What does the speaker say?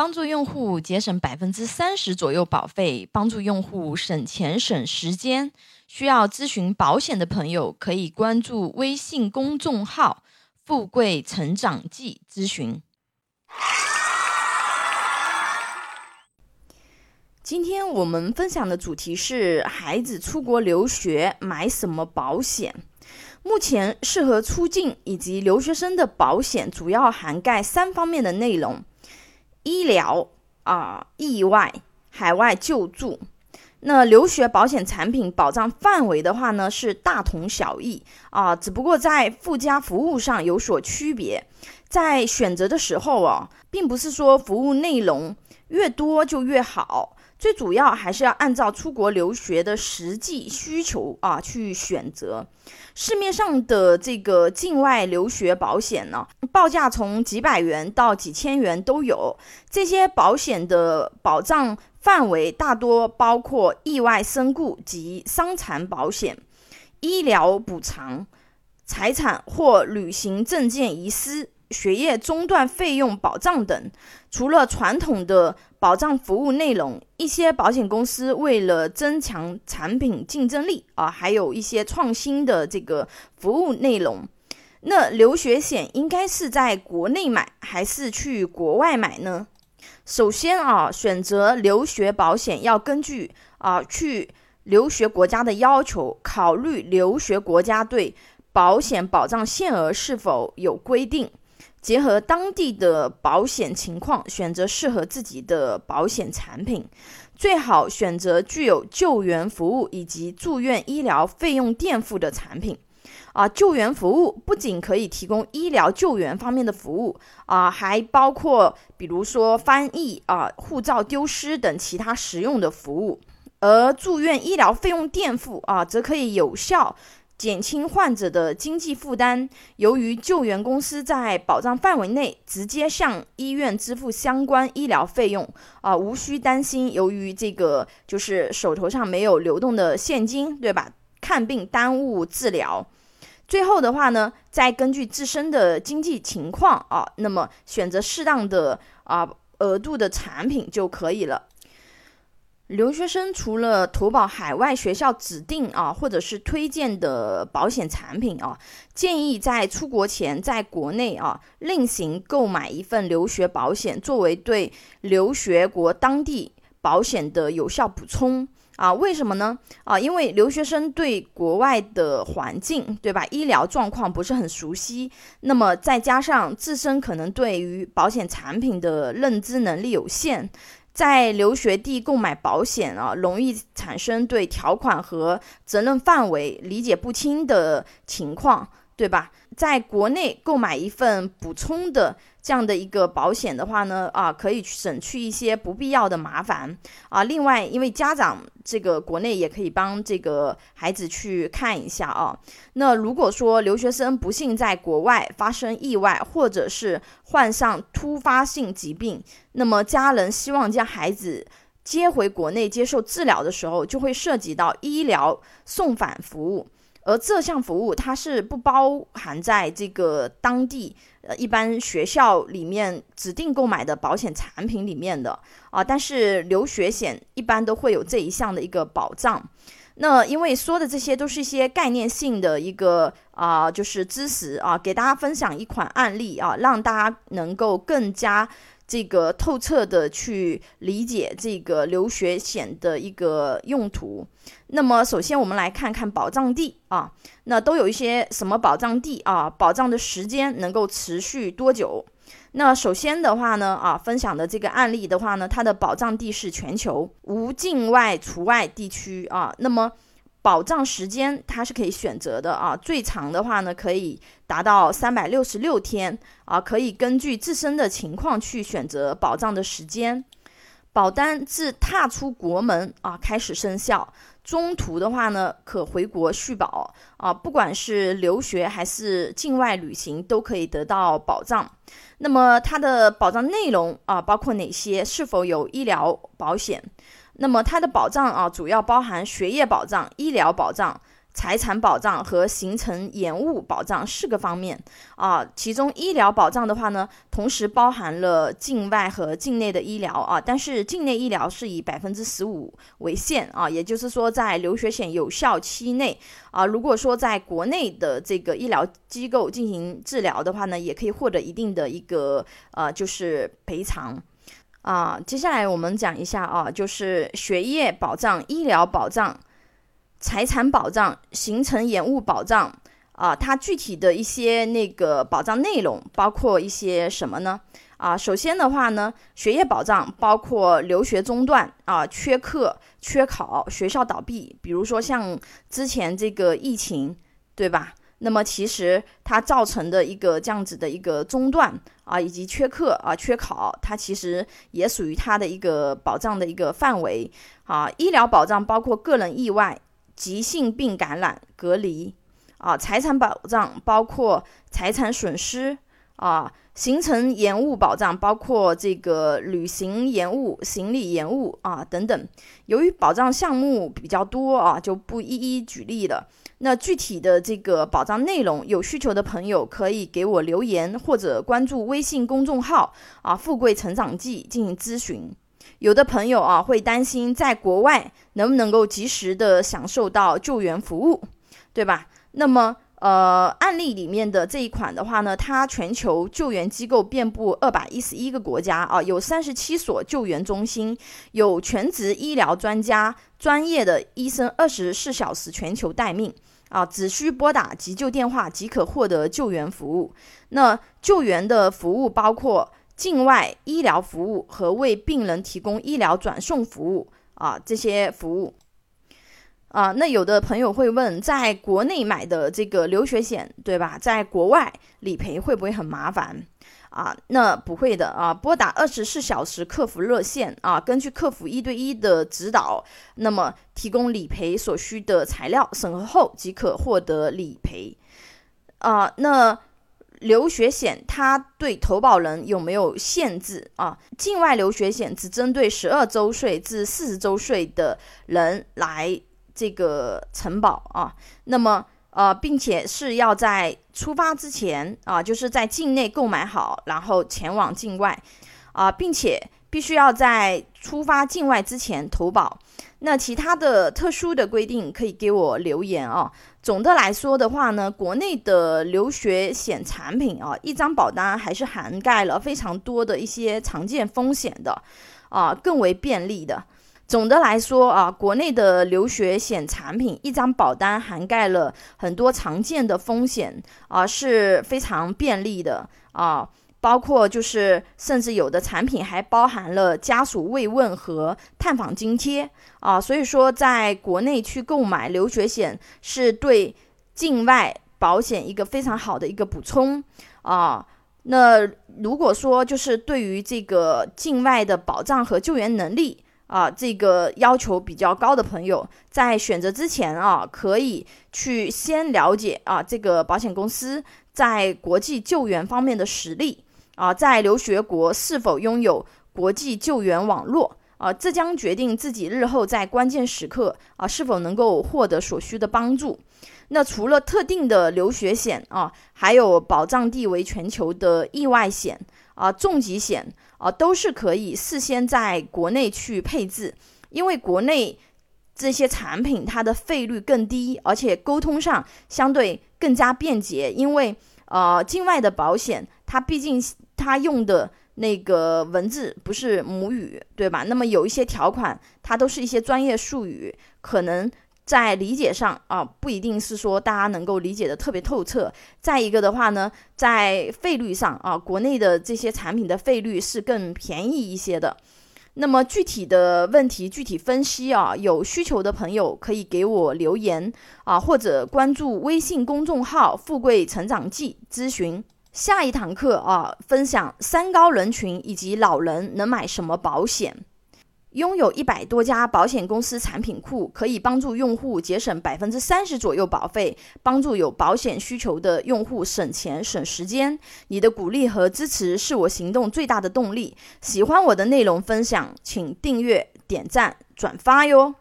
帮助用户节省百分之三十左右保费，帮助用户省钱省时间。需要咨询保险的朋友，可以关注微信公众号“富贵成长记”咨询。今天我们分享的主题是孩子出国留学买什么保险？目前适合出境以及留学生的保险主要涵盖三方面的内容：医疗啊、意外、海外救助。那留学保险产品保障范围的话呢，是大同小异啊，只不过在附加服务上有所区别。在选择的时候哦，并不是说服务内容越多就越好。最主要还是要按照出国留学的实际需求啊去选择。市面上的这个境外留学保险呢，报价从几百元到几千元都有。这些保险的保障范围大多包括意外身故及伤残保险、医疗补偿、财产或旅行证件遗失。学业中断费用保障等，除了传统的保障服务内容，一些保险公司为了增强产品竞争力啊，还有一些创新的这个服务内容。那留学险应该是在国内买还是去国外买呢？首先啊，选择留学保险要根据啊去留学国家的要求，考虑留学国家对保险保障限额是否有规定。结合当地的保险情况，选择适合自己的保险产品，最好选择具有救援服务以及住院医疗费用垫付的产品。啊，救援服务不仅可以提供医疗救援方面的服务，啊，还包括比如说翻译啊、护照丢失等其他实用的服务。而住院医疗费用垫付啊，则可以有效。减轻患者的经济负担。由于救援公司在保障范围内直接向医院支付相关医疗费用，啊，无需担心由于这个就是手头上没有流动的现金，对吧？看病耽误治疗。最后的话呢，再根据自身的经济情况啊，那么选择适当的啊额度的产品就可以了。留学生除了投保海外学校指定啊，或者是推荐的保险产品啊，建议在出国前在国内啊另行购买一份留学保险，作为对留学国当地保险的有效补充啊。为什么呢？啊，因为留学生对国外的环境，对吧？医疗状况不是很熟悉，那么再加上自身可能对于保险产品的认知能力有限。在留学地购买保险啊，容易产生对条款和责任范围理解不清的情况，对吧？在国内购买一份补充的这样的一个保险的话呢，啊，可以省去一些不必要的麻烦啊。另外，因为家长这个国内也可以帮这个孩子去看一下啊。那如果说留学生不幸在国外发生意外，或者是患上突发性疾病，那么家人希望将孩子接回国内接受治疗的时候，就会涉及到医疗送返服务。而这项服务它是不包含在这个当地呃一般学校里面指定购买的保险产品里面的啊，但是留学险一般都会有这一项的一个保障。那因为说的这些都是一些概念性的一个啊，就是知识啊，给大家分享一款案例啊，让大家能够更加。这个透彻的去理解这个留学险的一个用途。那么，首先我们来看看保障地啊，那都有一些什么保障地啊？保障的时间能够持续多久？那首先的话呢，啊，分享的这个案例的话呢，它的保障地是全球无境外除外地区啊。那么。保障时间它是可以选择的啊，最长的话呢可以达到三百六十六天啊，可以根据自身的情况去选择保障的时间。保单自踏出国门啊开始生效，中途的话呢可回国续保啊，不管是留学还是境外旅行都可以得到保障。那么它的保障内容啊包括哪些？是否有医疗保险？那么它的保障啊，主要包含学业保障、医疗保障、财产保障和行程延误保障四个方面。啊，其中医疗保障的话呢，同时包含了境外和境内的医疗啊，但是境内医疗是以百分之十五为限啊，也就是说在留学险有效期内。啊，如果说在国内的这个医疗机构进行治疗的话呢，也可以获得一定的一个呃就是赔偿。啊。接下来我们讲一下啊，就是学业保障、医疗保障。财产保障、行程延误保障啊，它具体的一些那个保障内容包括一些什么呢？啊，首先的话呢，学业保障包括留学中断啊、缺课、缺考、学校倒闭，比如说像之前这个疫情，对吧？那么其实它造成的一个这样子的一个中断啊，以及缺课啊、缺考，它其实也属于它的一个保障的一个范围啊。医疗保障包括个人意外。急性病感染隔离啊，财产保障包括财产损失啊，行程延误保障包括这个旅行延误、行李延误啊等等。由于保障项目比较多啊，就不一一举例了。那具体的这个保障内容，有需求的朋友可以给我留言或者关注微信公众号啊“富贵成长记”进行咨询。有的朋友啊会担心在国外能不能够及时的享受到救援服务，对吧？那么呃案例里面的这一款的话呢，它全球救援机构遍布二百一十一个国家啊，有三十七所救援中心，有全职医疗专家、专业的医生，二十四小时全球待命啊，只需拨打急救电话即可获得救援服务。那救援的服务包括。境外医疗服务和为病人提供医疗转送服务啊，这些服务啊，那有的朋友会问，在国内买的这个留学险，对吧？在国外理赔会不会很麻烦啊？那不会的啊，拨打二十四小时客服热线啊，根据客服一对一的指导，那么提供理赔所需的材料，审核后即可获得理赔啊。那。留学险它对投保人有没有限制啊？境外留学险只针对十二周岁至四十周岁的人来这个承保啊。那么呃，并且是要在出发之前啊，就是在境内购买好，然后前往境外啊，并且必须要在出发境外之前投保。那其他的特殊的规定可以给我留言啊。总的来说的话呢，国内的留学险产品啊，一张保单还是涵盖了非常多的一些常见风险的，啊，更为便利的。总的来说啊，国内的留学险产品一张保单涵盖了很多常见的风险啊，是非常便利的啊。包括就是，甚至有的产品还包含了家属慰问和探访津贴啊，所以说在国内去购买留学险是对境外保险一个非常好的一个补充啊。那如果说就是对于这个境外的保障和救援能力啊，这个要求比较高的朋友，在选择之前啊，可以去先了解啊这个保险公司在国际救援方面的实力。啊，在留学国是否拥有国际救援网络啊？这将决定自己日后在关键时刻啊是否能够获得所需的帮助。那除了特定的留学险啊，还有保障地为全球的意外险啊、重疾险啊，都是可以事先在国内去配置，因为国内这些产品它的费率更低，而且沟通上相对更加便捷。因为呃，境外的保险它毕竟。它用的那个文字不是母语，对吧？那么有一些条款，它都是一些专业术语，可能在理解上啊，不一定是说大家能够理解的特别透彻。再一个的话呢，在费率上啊，国内的这些产品的费率是更便宜一些的。那么具体的问题具体分析啊，有需求的朋友可以给我留言啊，或者关注微信公众号“富贵成长记”咨询。下一堂课啊，分享三高人群以及老人能买什么保险。拥有一百多家保险公司产品库，可以帮助用户节省百分之三十左右保费，帮助有保险需求的用户省钱省时间。你的鼓励和支持是我行动最大的动力。喜欢我的内容分享，请订阅、点赞、转发哟。